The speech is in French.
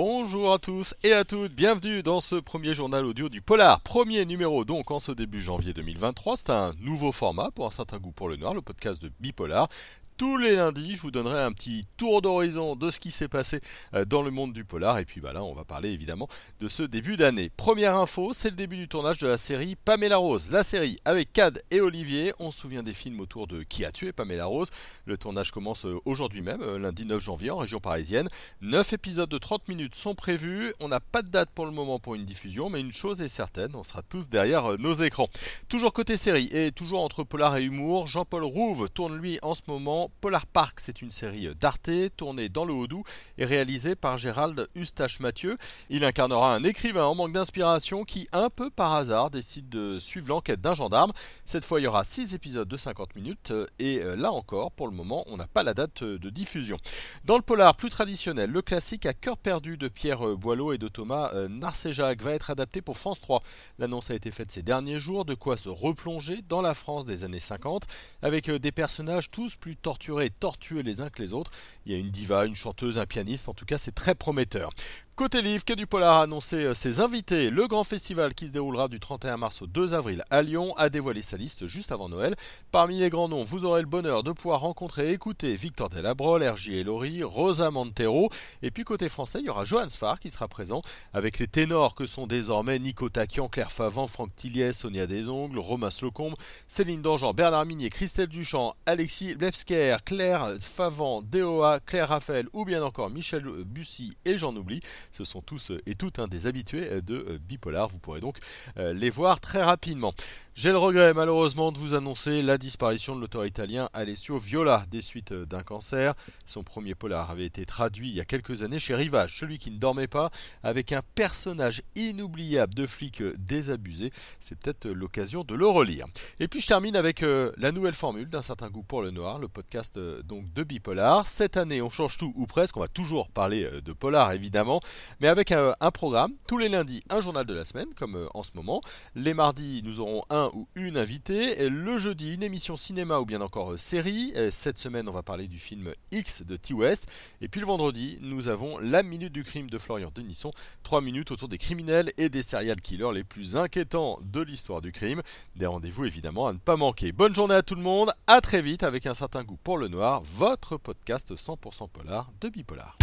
Bonjour à tous et à toutes, bienvenue dans ce premier journal audio du Polar. Premier numéro donc en ce début janvier 2023. C'est un nouveau format pour un certain goût pour le noir, le podcast de Bipolar. Tous les lundis, je vous donnerai un petit tour d'horizon de ce qui s'est passé euh, dans le monde du polar. Et puis bah là, on va parler évidemment de ce début d'année. Première info, c'est le début du tournage de la série Pamela Rose. La série avec Cad et Olivier. On se souvient des films autour de Qui a tué Pamela Rose. Le tournage commence euh, aujourd'hui même, euh, lundi 9 janvier, en région parisienne. 9 épisodes de 30 minutes sont prévus. On n'a pas de date pour le moment pour une diffusion, mais une chose est certaine, on sera tous derrière nos écrans. Toujours côté série et toujours entre polar et humour, Jean-Paul Rouve tourne lui en ce moment Polar Park, c'est une série d'Arte tournée dans le Haut-Doubs et réalisée par Gérald Eustache Mathieu. Il incarnera un écrivain en manque d'inspiration qui, un peu par hasard, décide de suivre l'enquête d'un gendarme. Cette fois, il y aura 6 épisodes de 50 minutes et euh, là encore, pour le moment, on n'a pas la date de diffusion. Dans le polar plus traditionnel, le classique à cœur perdu de Pierre Boileau et de Thomas euh, Narcejac va être adapté pour France 3. L'annonce a été faite ces derniers jours, de quoi se replonger dans la France des années 50 avec euh, des personnages tous plus torturés tortueux les uns que les autres. Il y a une diva, une chanteuse, un pianiste, en tout cas c'est très prometteur. Côté livre, Quai du Polar a annoncé euh, ses invités. Le grand festival qui se déroulera du 31 mars au 2 avril à Lyon a dévoilé sa liste juste avant Noël. Parmi les grands noms, vous aurez le bonheur de pouvoir rencontrer et écouter Victor Delabrol, R.J. Elori, Rosa Montero. Et puis côté français, il y aura Johan Sfar qui sera présent avec les ténors que sont désormais Nico Taquian, Claire Favant, Franck Tilliès, Sonia Desongles, Romain Slocombe, Céline Dangean, Bernard Minier, Christelle Duchamp, Alexis Blevsker, Claire Favant, Déoa, Claire Raphaël ou bien encore Michel Bussy et j'en oublie. Ce sont tous et toutes des habitués de Bipolar. Vous pourrez donc euh, les voir très rapidement. J'ai le regret malheureusement de vous annoncer la disparition de l'auteur italien Alessio Viola des suites d'un cancer. Son premier polar avait été traduit il y a quelques années chez Rivage, celui qui ne dormait pas, avec un personnage inoubliable de flic désabusé. C'est peut-être l'occasion de le relire. Et puis je termine avec euh, la nouvelle formule d'un certain goût pour le noir, le podcast euh, donc de Bipolar. Cette année, on change tout ou presque. On va toujours parler euh, de polar évidemment, mais avec un, un programme. Tous les lundis, un journal de la semaine, comme en ce moment. Les mardis, nous aurons un ou une invitée. Le jeudi, une émission cinéma ou bien encore euh, série. Cette semaine, on va parler du film X de T-West. Et puis le vendredi, nous avons la minute du crime de Florian Denisson. Trois minutes autour des criminels et des serial killers les plus inquiétants de l'histoire du crime. Des rendez-vous évidemment à ne pas manquer. Bonne journée à tout le monde. À très vite avec un certain goût pour le noir. Votre podcast 100% polar de Bipolar.